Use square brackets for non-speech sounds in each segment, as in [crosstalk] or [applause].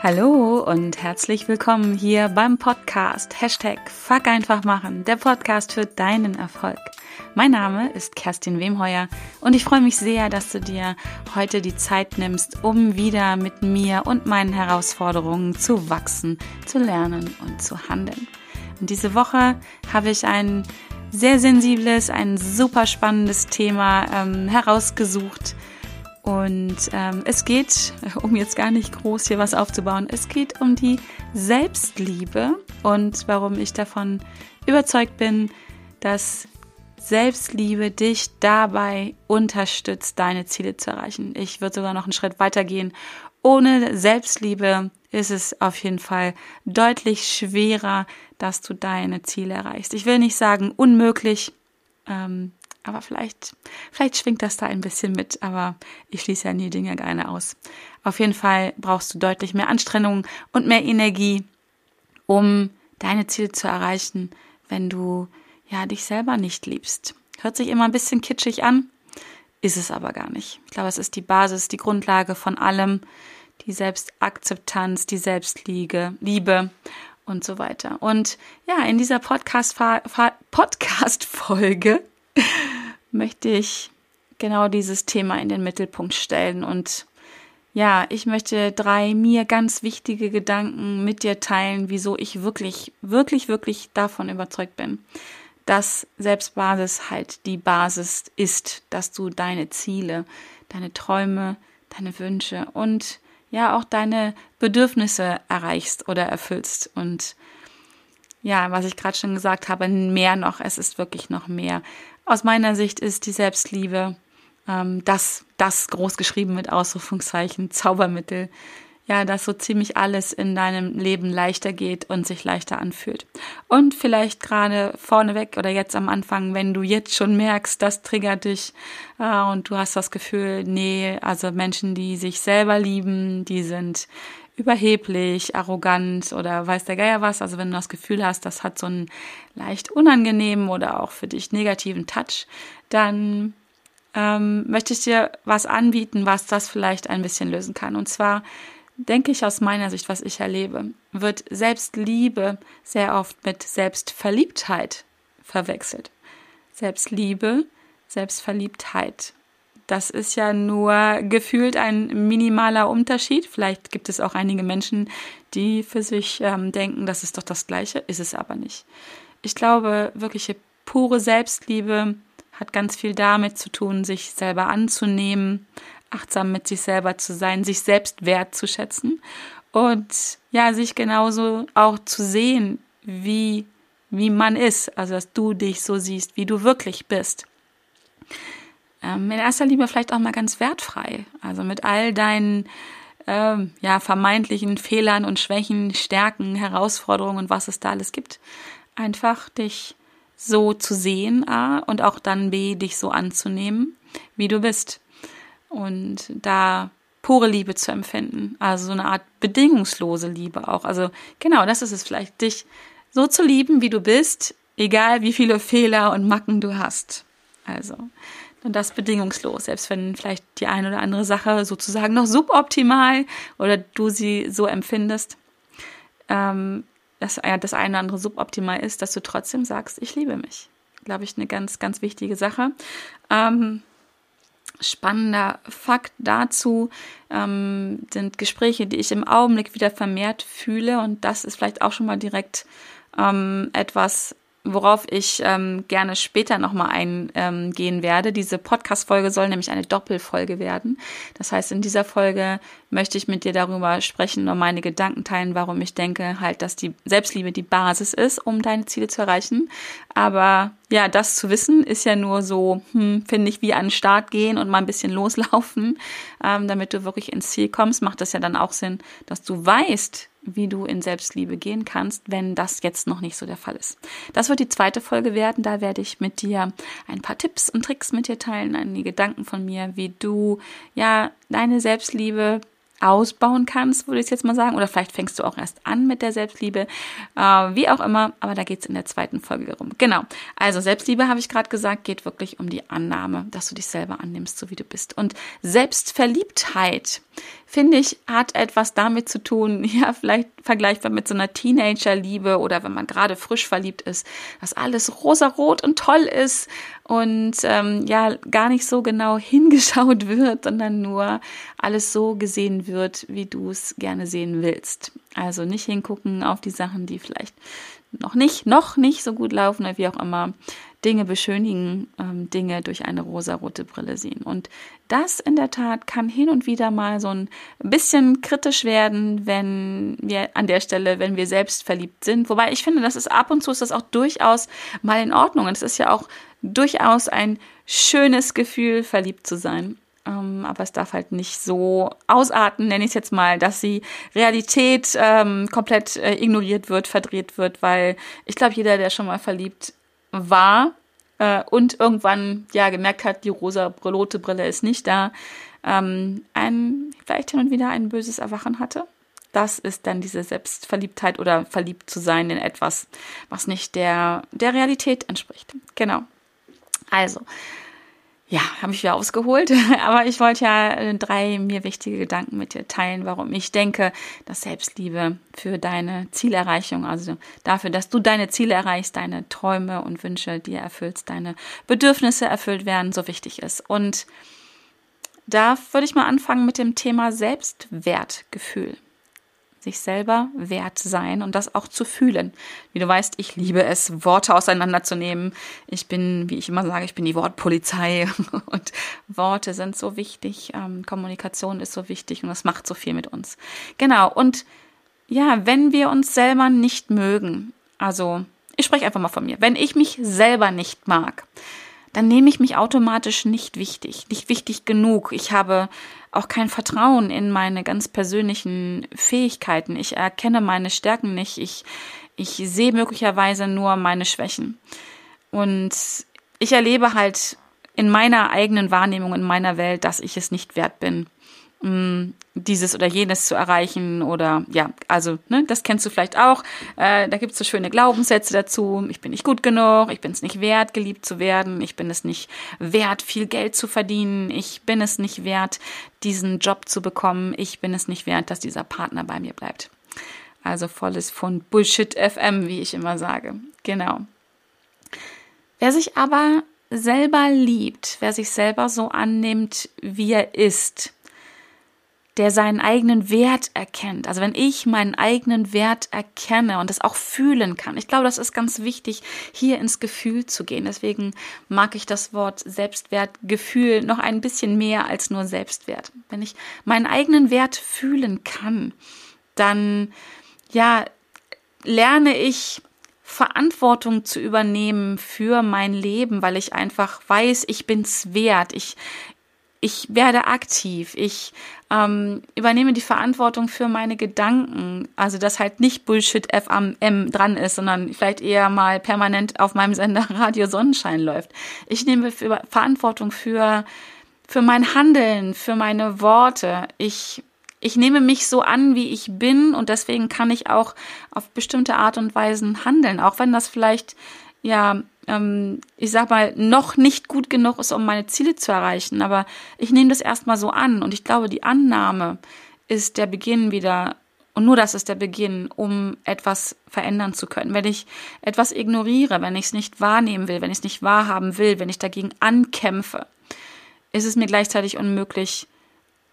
Hallo und herzlich willkommen hier beim Podcast Hashtag Fuck einfach machen, der Podcast für deinen Erfolg. Mein Name ist Kerstin Wemheuer und ich freue mich sehr, dass du dir heute die Zeit nimmst, um wieder mit mir und meinen Herausforderungen zu wachsen, zu lernen und zu handeln. Und diese Woche habe ich ein sehr sensibles, ein super spannendes Thema ähm, herausgesucht, und ähm, es geht, [laughs] um jetzt gar nicht groß hier was aufzubauen, es geht um die Selbstliebe und warum ich davon überzeugt bin, dass Selbstliebe dich dabei unterstützt, deine Ziele zu erreichen. Ich würde sogar noch einen Schritt weiter gehen. Ohne Selbstliebe ist es auf jeden Fall deutlich schwerer, dass du deine Ziele erreichst. Ich will nicht sagen unmöglich, ähm, aber vielleicht, vielleicht schwingt das da ein bisschen mit, aber ich schließe ja nie Dinge gerne aus. Auf jeden Fall brauchst du deutlich mehr Anstrengung und mehr Energie, um deine Ziele zu erreichen, wenn du ja dich selber nicht liebst. Hört sich immer ein bisschen kitschig an, ist es aber gar nicht. Ich glaube, es ist die Basis, die Grundlage von allem, die Selbstakzeptanz, die Selbstliebe, Liebe und so weiter. Und ja, in dieser Podcast Podcast möchte ich genau dieses Thema in den Mittelpunkt stellen. Und ja, ich möchte drei mir ganz wichtige Gedanken mit dir teilen, wieso ich wirklich, wirklich, wirklich davon überzeugt bin, dass Selbstbasis halt die Basis ist, dass du deine Ziele, deine Träume, deine Wünsche und ja auch deine Bedürfnisse erreichst oder erfüllst. Und ja, was ich gerade schon gesagt habe, mehr noch, es ist wirklich noch mehr. Aus meiner Sicht ist die Selbstliebe ähm, das, das groß geschrieben mit Ausrufungszeichen, Zaubermittel, ja, dass so ziemlich alles in deinem Leben leichter geht und sich leichter anfühlt. Und vielleicht gerade vorneweg oder jetzt am Anfang, wenn du jetzt schon merkst, das triggert dich äh, und du hast das Gefühl, nee, also Menschen, die sich selber lieben, die sind überheblich, arrogant oder weiß der Geier was. Also wenn du das Gefühl hast, das hat so einen leicht unangenehmen oder auch für dich negativen Touch, dann ähm, möchte ich dir was anbieten, was das vielleicht ein bisschen lösen kann. Und zwar denke ich aus meiner Sicht, was ich erlebe, wird Selbstliebe sehr oft mit Selbstverliebtheit verwechselt. Selbstliebe, Selbstverliebtheit das ist ja nur gefühlt ein minimaler Unterschied. Vielleicht gibt es auch einige Menschen, die für sich ähm, denken, das ist doch das Gleiche, ist es aber nicht. Ich glaube, wirkliche pure Selbstliebe hat ganz viel damit zu tun, sich selber anzunehmen, achtsam mit sich selber zu sein, sich selbst wertzuschätzen und ja, sich genauso auch zu sehen, wie, wie man ist, also dass du dich so siehst, wie du wirklich bist ähm, in erster Linie vielleicht auch mal ganz wertfrei. Also mit all deinen ähm, ja, vermeintlichen Fehlern und Schwächen, Stärken, Herausforderungen und was es da alles gibt. Einfach dich so zu sehen, A, und auch dann B, dich so anzunehmen, wie du bist. Und da pure Liebe zu empfinden. Also so eine Art bedingungslose Liebe auch. Also genau, das ist es vielleicht, dich so zu lieben, wie du bist, egal wie viele Fehler und Macken du hast. Also und das bedingungslos, selbst wenn vielleicht die eine oder andere Sache sozusagen noch suboptimal oder du sie so empfindest, ähm, dass das eine oder andere suboptimal ist, dass du trotzdem sagst, ich liebe mich. Glaube ich, eine ganz, ganz wichtige Sache. Ähm, spannender Fakt dazu ähm, sind Gespräche, die ich im Augenblick wieder vermehrt fühle und das ist vielleicht auch schon mal direkt ähm, etwas, worauf ich ähm, gerne später nochmal eingehen ähm, werde. Diese Podcast-Folge soll nämlich eine Doppelfolge werden. Das heißt, in dieser Folge möchte ich mit dir darüber sprechen und meine Gedanken teilen, warum ich denke halt, dass die Selbstliebe die Basis ist, um deine Ziele zu erreichen. Aber ja, das zu wissen ist ja nur so, hm, finde ich, wie an den Start gehen und mal ein bisschen [laughs] loslaufen, ähm, damit du wirklich ins Ziel kommst. Macht das ja dann auch Sinn, dass du weißt, wie du in Selbstliebe gehen kannst, wenn das jetzt noch nicht so der Fall ist. Das wird die zweite Folge werden. Da werde ich mit dir ein paar Tipps und Tricks mit dir teilen, einige Gedanken von mir, wie du ja deine Selbstliebe ausbauen kannst, würde ich jetzt mal sagen. Oder vielleicht fängst du auch erst an mit der Selbstliebe. Äh, wie auch immer, aber da geht es in der zweiten Folge rum. Genau. Also Selbstliebe, habe ich gerade gesagt, geht wirklich um die Annahme, dass du dich selber annimmst, so wie du bist. Und Selbstverliebtheit, finde ich, hat etwas damit zu tun, [laughs] ja, vielleicht vergleichbar mit so einer Teenagerliebe oder wenn man gerade frisch verliebt ist, dass alles rosarot und toll ist und ähm, ja, gar nicht so genau [laughs] hingeschaut wird, sondern nur alles so gesehen wird, wie du es gerne sehen willst. Also nicht hingucken auf die Sachen, die vielleicht noch nicht, noch nicht so gut laufen oder wie auch immer. Dinge beschönigen, ähm, Dinge durch eine rosarote Brille sehen. Und das in der Tat kann hin und wieder mal so ein bisschen kritisch werden, wenn wir an der Stelle, wenn wir selbst verliebt sind. Wobei ich finde, das ist ab und zu ist das auch durchaus mal in Ordnung. Und es ist ja auch durchaus ein schönes Gefühl, verliebt zu sein. Ähm, aber es darf halt nicht so ausarten, nenne ich es jetzt mal, dass die Realität ähm, komplett äh, ignoriert wird, verdreht wird, weil ich glaube, jeder, der schon mal verliebt war äh, und irgendwann ja gemerkt hat, die rosa rote Brille ist nicht da, ähm, ein vielleicht hin und wieder ein böses Erwachen hatte. Das ist dann diese Selbstverliebtheit oder verliebt zu sein in etwas, was nicht der, der Realität entspricht. Genau. Also, ja, habe ich wieder ausgeholt. [laughs] Aber ich wollte ja äh, drei mir wichtige Gedanken mit dir teilen, warum ich denke, dass Selbstliebe für deine Zielerreichung, also dafür, dass du deine Ziele erreichst, deine Träume und Wünsche dir erfüllst, deine Bedürfnisse erfüllt werden, so wichtig ist. Und da würde ich mal anfangen mit dem Thema Selbstwertgefühl sich selber wert sein und das auch zu fühlen. Wie du weißt, ich liebe es, Worte auseinanderzunehmen. Ich bin, wie ich immer sage, ich bin die Wortpolizei [laughs] und Worte sind so wichtig. Ähm, Kommunikation ist so wichtig und das macht so viel mit uns. Genau. Und ja, wenn wir uns selber nicht mögen, also ich spreche einfach mal von mir, wenn ich mich selber nicht mag, dann nehme ich mich automatisch nicht wichtig, nicht wichtig genug. Ich habe auch kein Vertrauen in meine ganz persönlichen Fähigkeiten. Ich erkenne meine Stärken nicht. Ich, ich sehe möglicherweise nur meine Schwächen. Und ich erlebe halt in meiner eigenen Wahrnehmung, in meiner Welt, dass ich es nicht wert bin, Mm, dieses oder jenes zu erreichen oder ja, also ne, das kennst du vielleicht auch. Äh, da gibt es so schöne Glaubenssätze dazu. Ich bin nicht gut genug, ich bin es nicht wert, geliebt zu werden, ich bin es nicht wert, viel Geld zu verdienen, ich bin es nicht wert, diesen Job zu bekommen, ich bin es nicht wert, dass dieser Partner bei mir bleibt. Also volles von Bullshit FM, wie ich immer sage. Genau. Wer sich aber selber liebt, wer sich selber so annimmt, wie er ist, der seinen eigenen Wert erkennt. Also wenn ich meinen eigenen Wert erkenne und das auch fühlen kann. Ich glaube, das ist ganz wichtig, hier ins Gefühl zu gehen. Deswegen mag ich das Wort Selbstwertgefühl noch ein bisschen mehr als nur Selbstwert. Wenn ich meinen eigenen Wert fühlen kann, dann, ja, lerne ich Verantwortung zu übernehmen für mein Leben, weil ich einfach weiß, ich bin's wert. Ich, ich werde aktiv, ich ähm, übernehme die Verantwortung für meine Gedanken. Also, dass halt nicht Bullshit FM dran ist, sondern vielleicht eher mal permanent auf meinem Sender [laughs] Radio Sonnenschein läuft. Ich nehme Verantwortung für, für mein Handeln, für meine Worte. Ich, ich nehme mich so an, wie ich bin und deswegen kann ich auch auf bestimmte Art und Weisen handeln, auch wenn das vielleicht ja ähm, ich sag mal, noch nicht gut genug ist, um meine Ziele zu erreichen. Aber ich nehme das erstmal so an und ich glaube, die Annahme ist der Beginn wieder und nur das ist der Beginn, um etwas verändern zu können. Wenn ich etwas ignoriere, wenn ich es nicht wahrnehmen will, wenn ich es nicht wahrhaben will, wenn ich dagegen ankämpfe, ist es mir gleichzeitig unmöglich,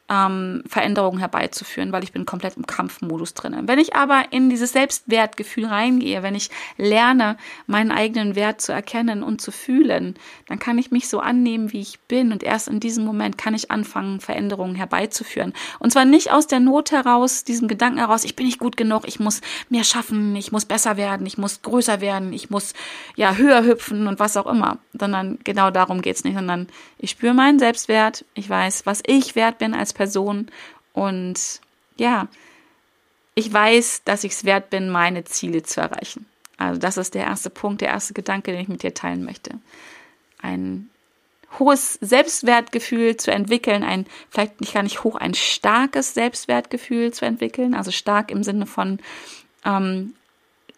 ähm, Veränderungen herbeizuführen, weil ich bin komplett im Kampfmodus drin. Wenn ich aber in dieses Selbstwertgefühl reingehe, wenn ich lerne, meinen eigenen Wert zu erkennen und zu fühlen, dann kann ich mich so annehmen, wie ich bin und erst in diesem Moment kann ich anfangen, Veränderungen herbeizuführen. Und zwar nicht aus der Not heraus, diesem Gedanken heraus, ich bin nicht gut genug, ich muss mehr schaffen, ich muss besser werden, ich muss größer werden, ich muss ja höher hüpfen und was auch immer, sondern genau darum geht's nicht, sondern ich spüre meinen Selbstwert, ich weiß, was ich wert bin als Person und ja, ich weiß, dass ich es wert bin, meine Ziele zu erreichen. Also das ist der erste Punkt, der erste Gedanke, den ich mit dir teilen möchte. Ein hohes Selbstwertgefühl zu entwickeln, ein vielleicht nicht gar nicht hoch, ein starkes Selbstwertgefühl zu entwickeln, also stark im Sinne von ähm,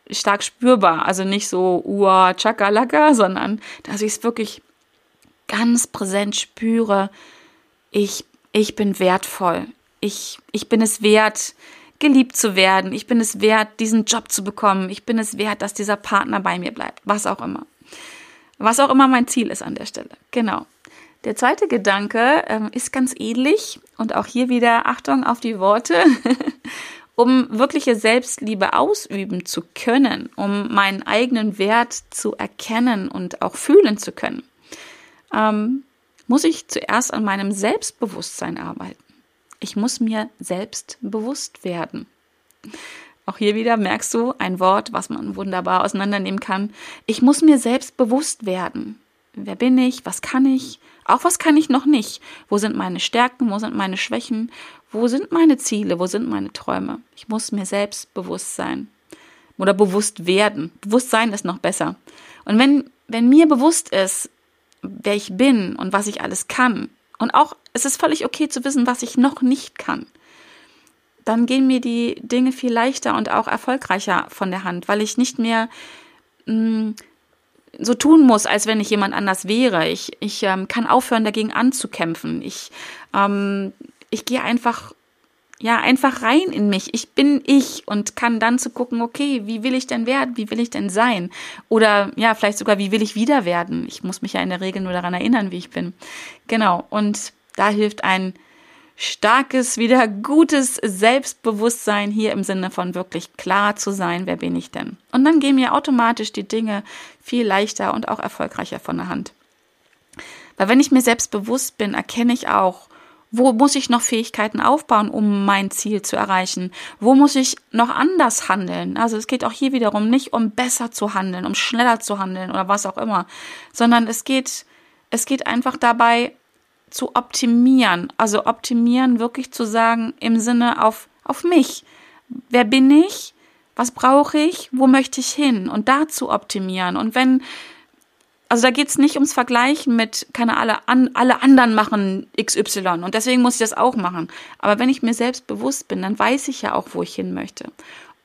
stark spürbar, also nicht so ua chakalaka, sondern dass ich es wirklich ganz präsent spüre, ich ich bin wertvoll, ich ich bin es wert, geliebt zu werden, ich bin es wert, diesen Job zu bekommen, ich bin es wert, dass dieser Partner bei mir bleibt, was auch immer. Was auch immer mein Ziel ist an der Stelle. Genau. Der zweite Gedanke ähm, ist ganz ähnlich und auch hier wieder Achtung auf die Worte. [laughs] um wirkliche Selbstliebe ausüben zu können, um meinen eigenen Wert zu erkennen und auch fühlen zu können, ähm, muss ich zuerst an meinem Selbstbewusstsein arbeiten. Ich muss mir selbst bewusst werden. Auch hier wieder merkst du ein Wort, was man wunderbar auseinandernehmen kann. Ich muss mir selbst bewusst werden. Wer bin ich? Was kann ich? Auch was kann ich noch nicht? Wo sind meine Stärken? Wo sind meine Schwächen? Wo sind meine Ziele? Wo sind meine Träume? Ich muss mir selbst bewusst sein. Oder bewusst werden. Bewusstsein ist noch besser. Und wenn, wenn mir bewusst ist, wer ich bin und was ich alles kann, und auch es ist völlig okay zu wissen, was ich noch nicht kann, dann gehen mir die Dinge viel leichter und auch erfolgreicher von der Hand, weil ich nicht mehr mh, mm, so tun muss, als wenn ich jemand anders wäre. Ich, ich ähm, kann aufhören, dagegen anzukämpfen. Ich, ähm, ich gehe einfach, ja, einfach rein in mich. Ich bin ich und kann dann zu gucken, okay, wie will ich denn werden? Wie will ich denn sein? Oder ja, vielleicht sogar, wie will ich wieder werden? Ich muss mich ja in der Regel nur daran erinnern, wie ich bin. Genau. Und da hilft ein starkes, wieder gutes Selbstbewusstsein hier im Sinne von wirklich klar zu sein, wer bin ich denn? Und dann gehen mir automatisch die Dinge viel leichter und auch erfolgreicher von der Hand. Weil wenn ich mir selbst bewusst bin, erkenne ich auch, wo muss ich noch Fähigkeiten aufbauen, um mein Ziel zu erreichen? Wo muss ich noch anders handeln? Also es geht auch hier wiederum nicht um besser zu handeln, um schneller zu handeln oder was auch immer, sondern es geht, es geht einfach dabei, zu optimieren. Also optimieren wirklich zu sagen im Sinne auf, auf mich. Wer bin ich? Was brauche ich? Wo möchte ich hin? Und da zu optimieren. Und wenn, also da geht es nicht ums Vergleichen mit, keine alle, an, alle anderen machen XY und deswegen muss ich das auch machen. Aber wenn ich mir selbst bewusst bin, dann weiß ich ja auch, wo ich hin möchte.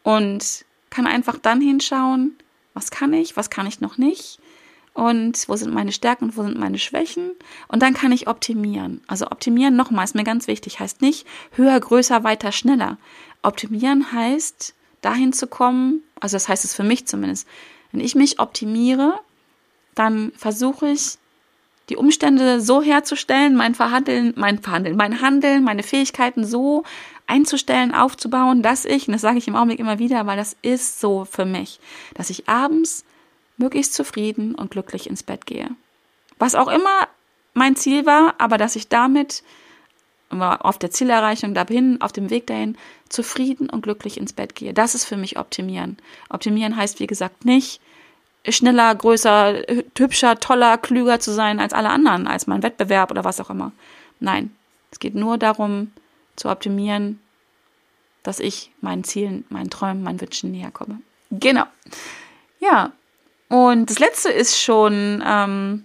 Und kann einfach dann hinschauen, was kann ich, was kann ich noch nicht und wo sind meine Stärken und wo sind meine Schwächen und dann kann ich optimieren. Also optimieren nochmal ist mir ganz wichtig, heißt nicht höher, größer, weiter, schneller. Optimieren heißt dahin zu kommen, also das heißt es für mich zumindest, wenn ich mich optimiere, dann versuche ich die Umstände so herzustellen, mein Verhandeln, mein Verhandeln, mein Handeln, meine Fähigkeiten so einzustellen, aufzubauen, dass ich, und das sage ich im Augenblick immer wieder, weil das ist so für mich, dass ich abends möglichst zufrieden und glücklich ins Bett gehe. Was auch immer mein Ziel war, aber dass ich damit auf der Zielerreichung dahin, auf dem Weg dahin, zufrieden und glücklich ins Bett gehe. Das ist für mich optimieren. Optimieren heißt, wie gesagt, nicht schneller, größer, hübscher, toller, klüger zu sein als alle anderen, als mein Wettbewerb oder was auch immer. Nein, es geht nur darum, zu optimieren, dass ich meinen Zielen, meinen Träumen, meinen Wünschen näher komme. Genau. Ja, und das letzte ist schon, ähm,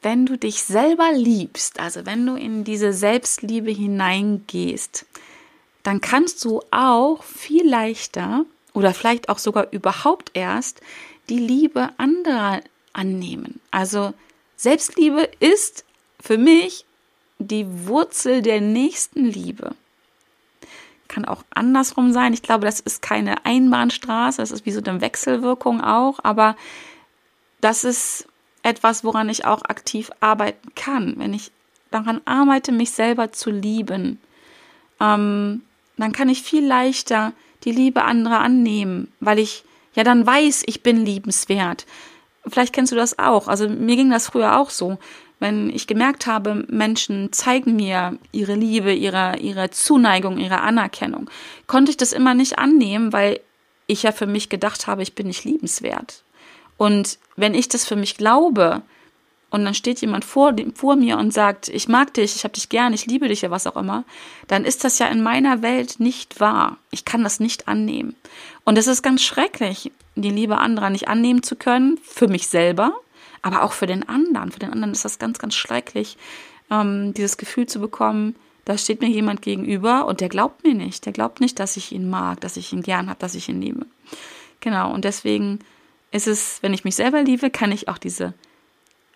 wenn du dich selber liebst, also wenn du in diese Selbstliebe hineingehst, dann kannst du auch viel leichter oder vielleicht auch sogar überhaupt erst die Liebe anderer annehmen. Also Selbstliebe ist für mich die Wurzel der Nächstenliebe kann auch andersrum sein. Ich glaube, das ist keine Einbahnstraße, das ist wie so eine Wechselwirkung auch, aber das ist etwas, woran ich auch aktiv arbeiten kann. Wenn ich daran arbeite, mich selber zu lieben, ähm, dann kann ich viel leichter die Liebe anderer annehmen, weil ich ja dann weiß, ich bin liebenswert. Vielleicht kennst du das auch. Also mir ging das früher auch so wenn ich gemerkt habe, Menschen zeigen mir ihre Liebe, ihre, ihre Zuneigung, ihre Anerkennung, konnte ich das immer nicht annehmen, weil ich ja für mich gedacht habe, ich bin nicht liebenswert. Und wenn ich das für mich glaube, und dann steht jemand vor, vor mir und sagt, ich mag dich, ich habe dich gern, ich liebe dich ja, was auch immer, dann ist das ja in meiner Welt nicht wahr. Ich kann das nicht annehmen. Und es ist ganz schrecklich, die Liebe anderer nicht annehmen zu können, für mich selber, aber auch für den anderen. Für den anderen ist das ganz, ganz schrecklich, ähm, dieses Gefühl zu bekommen, da steht mir jemand gegenüber und der glaubt mir nicht. Der glaubt nicht, dass ich ihn mag, dass ich ihn gern habe, dass ich ihn liebe. Genau, und deswegen ist es, wenn ich mich selber liebe, kann ich auch diese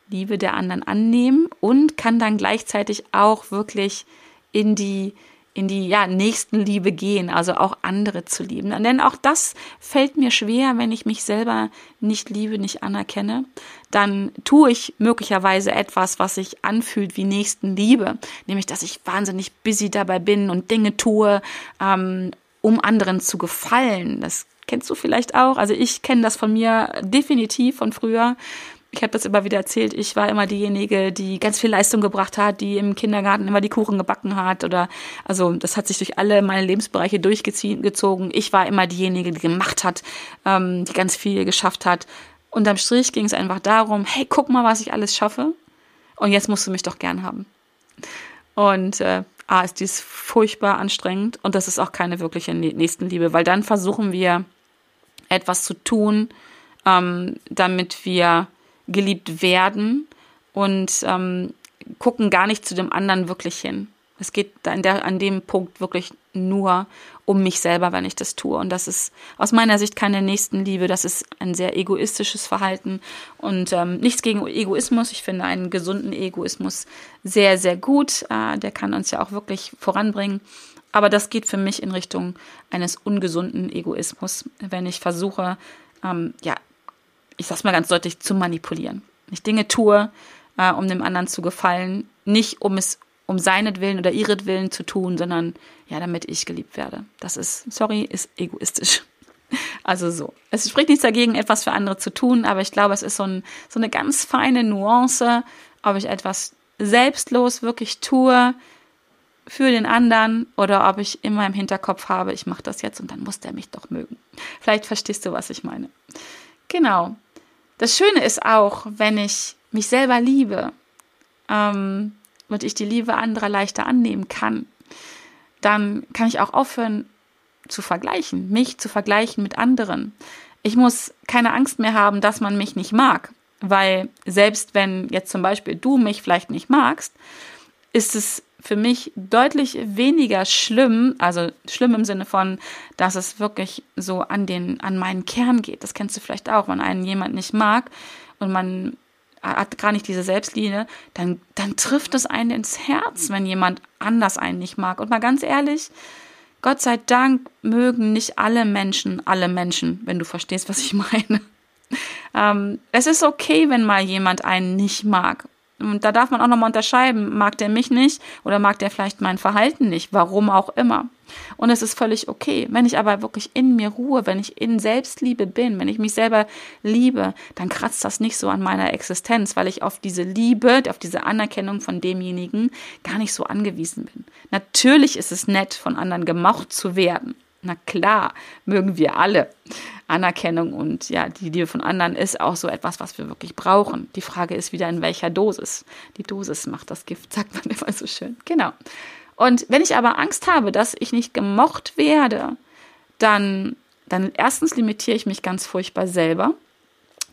Liebe der anderen annehmen und kann dann gleichzeitig auch wirklich in die in die ja, Nächstenliebe gehen, also auch andere zu lieben. Denn auch das fällt mir schwer, wenn ich mich selber nicht liebe, nicht anerkenne. Dann tue ich möglicherweise etwas, was sich anfühlt wie Nächstenliebe, nämlich dass ich wahnsinnig busy dabei bin und Dinge tue, ähm, um anderen zu gefallen. Das kennst du vielleicht auch. Also ich kenne das von mir definitiv von früher. Ich habe das immer wieder erzählt. Ich war immer diejenige, die ganz viel Leistung gebracht hat, die im Kindergarten immer die Kuchen gebacken hat oder also das hat sich durch alle meine Lebensbereiche durchgezogen. Ich war immer diejenige, die gemacht hat, ähm, die ganz viel geschafft hat. Unterm Strich ging es einfach darum, hey, guck mal, was ich alles schaffe. Und jetzt musst du mich doch gern haben. Und äh, A ist dies furchtbar anstrengend und das ist auch keine wirkliche Nächstenliebe, weil dann versuchen wir etwas zu tun, ähm, damit wir geliebt werden und ähm, gucken gar nicht zu dem anderen wirklich hin. Es geht an, der, an dem Punkt wirklich nur um mich selber, wenn ich das tue. Und das ist aus meiner Sicht keine Nächstenliebe. Das ist ein sehr egoistisches Verhalten und ähm, nichts gegen Egoismus. Ich finde einen gesunden Egoismus sehr, sehr gut. Äh, der kann uns ja auch wirklich voranbringen. Aber das geht für mich in Richtung eines ungesunden Egoismus, wenn ich versuche, ähm, ja, ich sag's mal ganz deutlich, zu manipulieren. Ich Dinge tue, äh, um dem anderen zu gefallen, nicht um es um seinetwillen oder ihretwillen zu tun, sondern ja, damit ich geliebt werde. Das ist, sorry, ist egoistisch. [laughs] Also so. Es spricht nichts dagegen, etwas für andere zu tun, aber ich glaube, es ist so, ein, so eine ganz feine Nuance, ob ich etwas selbstlos wirklich tue für den anderen oder ob ich immer im Hinterkopf habe, ich mache das jetzt und dann muss der mich doch mögen. Vielleicht verstehst du, was ich meine. Genau. Das Schöne ist auch, wenn ich mich selber liebe, ähm, und ich die Liebe anderer leichter annehmen kann, dann kann ich auch aufhören zu vergleichen, mich zu vergleichen mit anderen. Ich muss keine Angst mehr haben, dass man mich nicht mag, weil selbst wenn jetzt zum Beispiel du mich vielleicht nicht magst, ist es für mich deutlich weniger schlimm, also schlimm im Sinne von, dass es wirklich so an den, an meinen Kern geht. Das kennst du vielleicht auch, wenn einen jemand nicht mag und man hat gar nicht diese Selbstlinie, dann, dann trifft es einen ins Herz, wenn jemand anders einen nicht mag. Und mal ganz ehrlich, Gott sei Dank mögen nicht alle Menschen alle Menschen, wenn du verstehst, was ich [laughs] meine. Ähm, es ist okay, wenn mal jemand einen nicht mag. Und da darf man auch nochmal unterscheiden, mag der mich nicht oder mag der vielleicht mein Verhalten nicht, warum auch immer. Und es ist völlig okay. Wenn ich aber wirklich in mir ruhe, wenn ich in Selbstliebe bin, wenn ich mich selber liebe, dann kratzt das nicht so an meiner Existenz, weil ich auf diese Liebe, auf diese Anerkennung von demjenigen gar nicht so angewiesen bin. Natürlich ist es nett, von anderen gemocht zu werden. Na klar, mögen wir alle. Anerkennung und ja, die Liebe von anderen ist auch so etwas, was wir wirklich brauchen. Die Frage ist wieder, in welcher Dosis. Die Dosis macht das Gift, [laughs] sagt man immer so schön. Genau. Und wenn ich aber Angst habe, dass ich nicht gemocht werde, dann, dann erstens limitiere ich mich ganz furchtbar selber.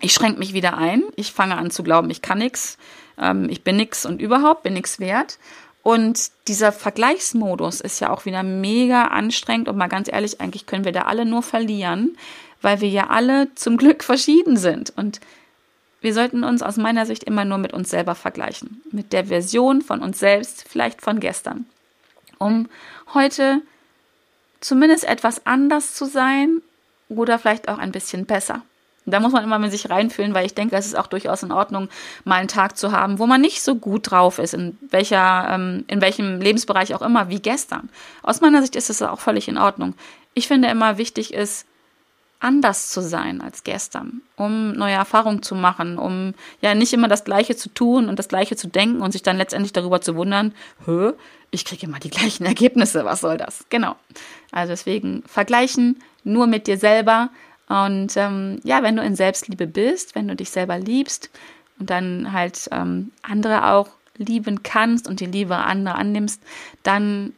Ich schränke mich wieder ein. Ich fange an zu glauben, ich kann nichts, ähm, ich bin nichts und überhaupt bin nichts wert. Und dieser Vergleichsmodus ist ja auch wieder mega anstrengend und mal ganz ehrlich, eigentlich können wir da alle nur verlieren, weil wir ja alle zum Glück verschieden sind. Und wir sollten uns aus meiner Sicht immer nur mit uns selber vergleichen. Mit der Version von uns selbst, vielleicht von gestern. Um heute zumindest etwas anders zu sein oder vielleicht auch ein bisschen besser. Da muss man immer mit sich reinfühlen, weil ich denke, es ist auch durchaus in Ordnung, mal einen Tag zu haben, wo man nicht so gut drauf ist, in welcher, ähm, in welchem Lebensbereich auch immer, wie gestern. Aus meiner Sicht ist es auch völlig in Ordnung. Ich finde immer wichtig ist, anders zu sein als gestern, um neue Erfahrungen zu machen, um ja nicht immer das Gleiche zu tun und das Gleiche zu denken und sich dann letztendlich darüber zu wundern, hö, ich kriege immer die gleichen Ergebnisse, was soll das? Genau. Also deswegen vergleichen nur mit dir selber, und ähm, ja, wenn du in Selbstliebe bist, wenn du dich selber liebst und dann halt ähm, andere auch lieben kannst und die Liebe anderer annimmst, dann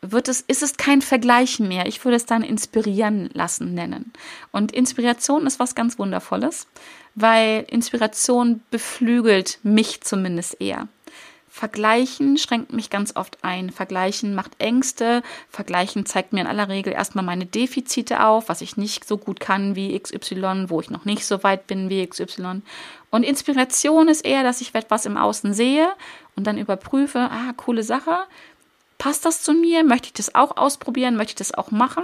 wird es, ist es kein Vergleich mehr. Ich würde es dann inspirieren lassen nennen. Und Inspiration ist was ganz Wundervolles, weil Inspiration beflügelt mich zumindest eher. Vergleichen schränkt mich ganz oft ein. Vergleichen macht Ängste. Vergleichen zeigt mir in aller Regel erstmal meine Defizite auf, was ich nicht so gut kann wie XY, wo ich noch nicht so weit bin wie XY. Und Inspiration ist eher, dass ich etwas im Außen sehe und dann überprüfe, ah, coole Sache. Passt das zu mir? Möchte ich das auch ausprobieren? Möchte ich das auch machen?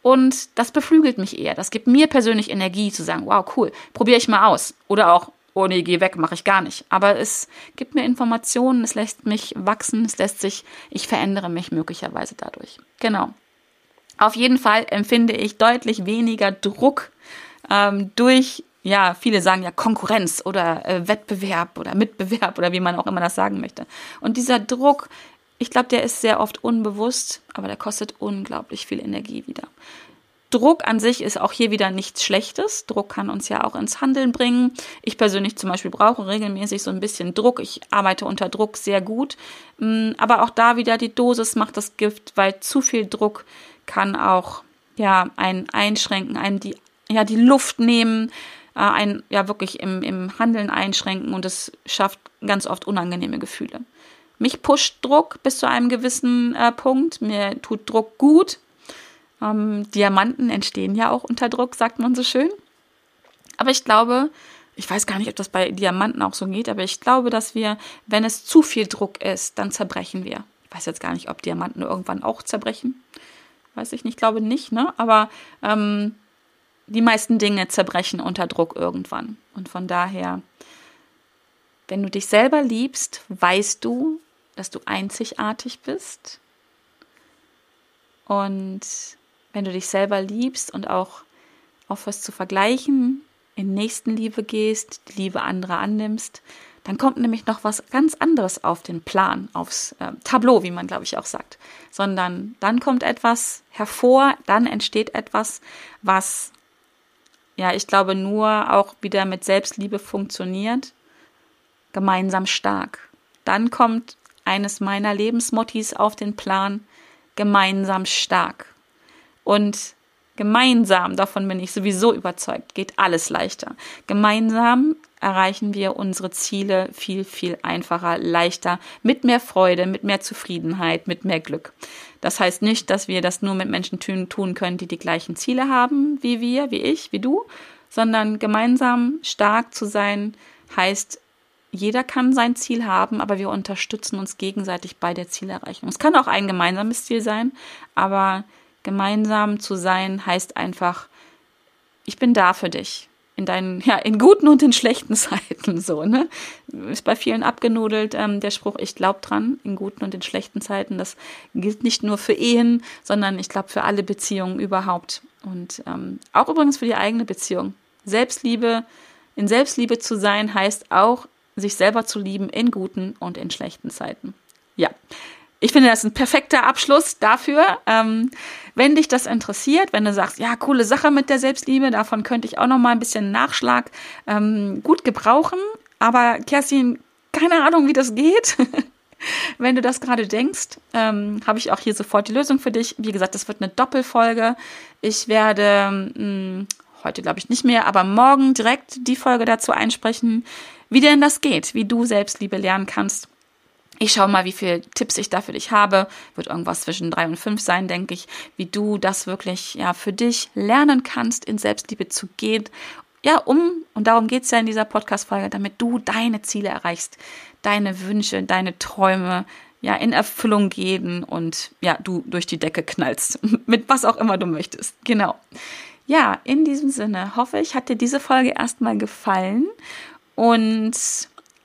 Und das beflügelt mich eher. Das gibt mir persönlich Energie zu sagen, wow, cool, probiere ich mal aus. Oder auch, oh nee, geh weg, mache ich gar nicht. Aber es gibt mir Informationen, es lässt mich wachsen, es lässt sich, ich verändere mich möglicherweise dadurch. Genau. Auf jeden Fall empfinde ich deutlich weniger Druck ähm, durch, ja, viele sagen ja Konkurrenz oder äh, Wettbewerb oder Mitbewerb oder wie man auch immer das sagen möchte. Und dieser Druck, ich glaube, der ist sehr oft unbewusst, aber der kostet unglaublich viel Energie wieder. Druck an sich ist auch hier wieder nichts Schlechtes. Druck kann uns ja auch ins Handeln bringen. Ich persönlich zum Beispiel brauche regelmäßig so ein bisschen Druck. Ich arbeite unter Druck sehr gut. Mm, aber auch da wieder die Dosis macht das Gift, weil zu viel Druck kann auch ja einen einschränken, einen die ja die Luft nehmen, äh, einen ja wirklich im, im Handeln einschränken und es schafft ganz oft unangenehme Gefühle. Mich pusht Druck bis zu einem gewissen äh, Punkt. Mir tut Druck gut. Ähm, Diamanten entstehen ja auch unter Druck, sagt man so schön. Aber ich glaube, ich weiß gar nicht, ob das bei Diamanten auch so geht, aber ich glaube, dass wir, wenn es zu viel Druck ist, dann zerbrechen wir. Ich weiß jetzt gar nicht, ob Diamanten irgendwann auch zerbrechen. Weiß ich nicht, glaube nicht, ne? Aber ähm, die meisten Dinge zerbrechen unter Druck irgendwann. Und von daher, wenn du dich selber liebst, weißt du, dass du einzigartig bist. Und wenn du dich selber liebst und auch aufhörst zu vergleichen, in Nächstenliebe gehst, die Liebe anderer annimmst, dann kommt nämlich noch was ganz anderes auf den Plan, aufs äh, Tableau, wie man glaube ich auch sagt, sondern dann kommt etwas hervor, dann entsteht etwas, was ja, ich glaube nur auch wieder mit Selbstliebe funktioniert, gemeinsam stark. Dann kommt eines meiner Lebensmottis auf den Plan, gemeinsam stark. Und gemeinsam, davon bin ich sowieso überzeugt, geht alles leichter. Gemeinsam erreichen wir unsere Ziele viel, viel einfacher, leichter, mit mehr Freude, mit mehr Zufriedenheit, mit mehr Glück. Das heißt nicht, dass wir das nur mit Menschen tun können, die die gleichen Ziele haben wie wir, wie ich, wie du, sondern gemeinsam stark zu sein heißt, jeder kann sein Ziel haben, aber wir unterstützen uns gegenseitig bei der Zielerreichung. Es kann auch ein gemeinsames Ziel sein, aber Gemeinsam zu sein heißt einfach, ich bin da für dich. In deinen, [laughs] ja, in guten und in schlechten [laughs] Zeiten, so, ne? Ist bei vielen abgenudelt, ähm, der Spruch, ich glaube dran, in guten und in schlechten Zeiten. Das gilt nicht nur für Ehen, sondern ich glaube für alle Beziehungen überhaupt. Und ähm, auch übrigens für die eigene Beziehung. Selbstliebe, in Selbstliebe zu sein, heißt auch, sich selber zu lieben in guten und in schlechten Zeiten. Ja, ich finde, das ist ein perfekter Abschluss dafür. Ähm, wenn dich das interessiert, wenn du sagst, ja, coole Sache mit der Selbstliebe, davon könnte ich auch noch mal ein bisschen Nachschlag ähm, gut gebrauchen. Aber Kerstin, keine Ahnung, wie das geht. [laughs] wenn du das gerade denkst, ähm, habe ich auch hier sofort die Lösung für dich. Wie gesagt, das wird eine Doppelfolge. Ich werde mh, hm, heute glaube ich nicht mehr, aber morgen direkt die Folge dazu einsprechen, wie denn das geht, wie du Selbstliebe lernen kannst ich schaue mal, wie viele Tipps ich da für dich habe. Wird irgendwas zwischen drei und fünf sein, denke ich, wie du das wirklich ja für dich lernen kannst, in Selbstliebe zu gehen. Ja, um, und darum geht's ja in dieser Podcast-Folge, damit du deine Ziele erreichst, deine Wünsche, deine Träume ja in Erfüllung gehen und ja, du durch die Decke knallst. [laughs] Mit was auch immer du möchtest. Genau. Ja, in diesem Sinne hoffe ich, hat dir diese Folge erstmal gefallen und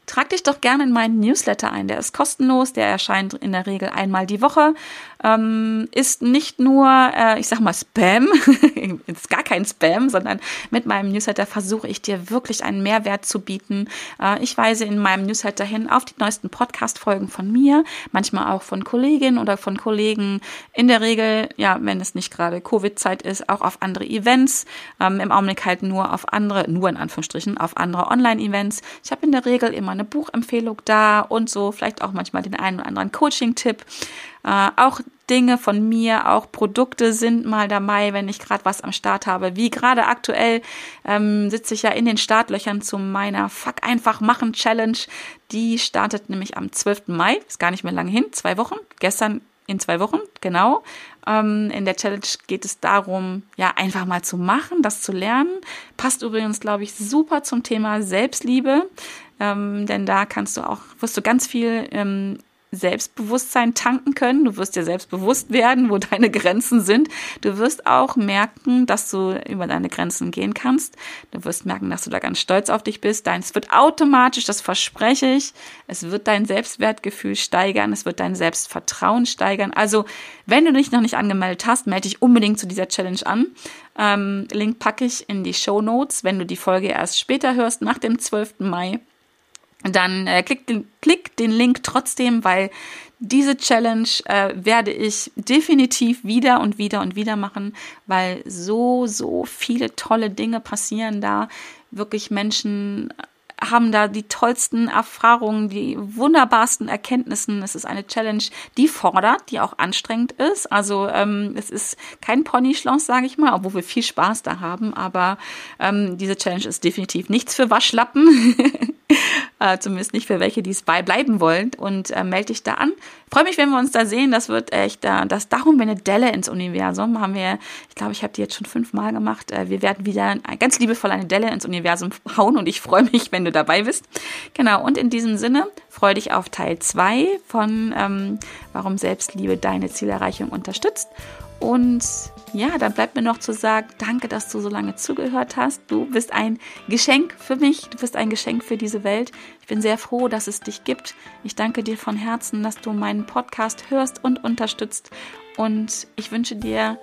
trag dich doch gerne in meinen Newsletter ein. Der ist kostenlos, der erscheint in der Regel einmal die Woche. Ähm, ist nicht nur, äh, ich sag mal, Spam, [laughs] ist gar kein Spam, sondern mit meinem Newsletter versuche ich dir wirklich einen Mehrwert zu bieten. Äh, ich weise in meinem Newsletter hin auf die neuesten Podcast-Folgen von mir, manchmal auch von Kolleginnen oder von Kollegen. In der Regel, ja, wenn es nicht gerade Covid-Zeit ist, auch auf andere Events. Ähm, Im Augenblick halt nur auf andere, nur in Anführungsstrichen, auf andere Online-Events. Ich habe in der Regel immer eine Buchempfehlung da und so, vielleicht auch manchmal den einen oder anderen Coaching-Tipp. Äh, auch Dinge von mir, auch Produkte sind mal dabei, wenn ich gerade was am Start habe. Wie gerade aktuell ähm, sitze ich ja in den Startlöchern zu meiner Fuck einfach machen Challenge. Die startet nämlich am 12. Mai, ist gar nicht mehr lange hin, zwei Wochen. Gestern in zwei Wochen, genau. Ähm, in der Challenge geht es darum, ja, einfach mal zu machen, das zu lernen. Passt übrigens, glaube ich, super zum Thema Selbstliebe. Ähm, denn da kannst du auch, wirst du ganz viel ähm, Selbstbewusstsein tanken können. Du wirst dir selbstbewusst werden, wo deine Grenzen sind. Du wirst auch merken, dass du über deine Grenzen gehen kannst. Du wirst merken, dass du da ganz stolz auf dich bist. Dein, es wird automatisch, das verspreche ich, es wird dein Selbstwertgefühl steigern. Es wird dein Selbstvertrauen steigern. Also, wenn du dich noch nicht angemeldet hast, melde dich unbedingt zu dieser Challenge an. Ähm, Link packe ich in die Show Notes, wenn du die Folge erst später hörst, nach dem 12. Mai dann äh, klick, den, klick den Link trotzdem, weil diese Challenge äh, werde ich definitiv wieder und wieder und wieder machen, weil so, so viele tolle Dinge passieren da. Wirklich Menschen haben da die tollsten Erfahrungen, die wunderbarsten Erkenntnissen. Es ist eine Challenge, die fordert, die auch anstrengend ist. Also ähm, es ist kein Ponyschloss, sage ich mal, obwohl wir viel Spaß da haben. Aber ähm, diese Challenge ist definitiv nichts für Waschlappen. [laughs] äh, zumindest nicht für welche, die es bleiben wollen. Und äh, melde dich da an. Freue mich, wenn wir uns da sehen. Das wird echt äh, das Darum eine Delle ins Universum. Haben wir, ich glaube, ich habe die jetzt schon fünfmal gemacht. Äh, wir werden wieder ganz liebevoll eine Delle ins Universum hauen und ich freue mich, wenn du dabei bist. Genau, und in diesem Sinne freue dich auf Teil 2 von ähm, Warum Selbstliebe deine Zielerreichung unterstützt. Und ja, dann bleibt mir noch zu sagen, danke, dass du so lange zugehört hast. Du bist ein Geschenk für mich, du bist ein Geschenk für diese Welt. Ich bin sehr froh, dass es dich gibt. Ich danke dir von Herzen, dass du meinen Podcast hörst und unterstützt. Und ich wünsche dir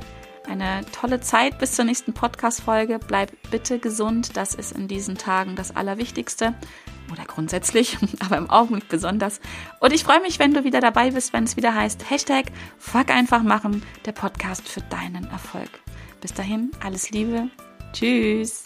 eine tolle Zeit bis zur nächsten Podcast-Folge. Bleib bitte gesund. Das ist in diesen Tagen das Allerwichtigste. Oder grundsätzlich, [laughs] aber im Augenblick besonders. Und ich freue mich, wenn du wieder dabei bist, wenn es wieder heißt Hashtag Fuck einfach machen, der Podcast für deinen Erfolg. Bis dahin, alles Liebe. Tschüss.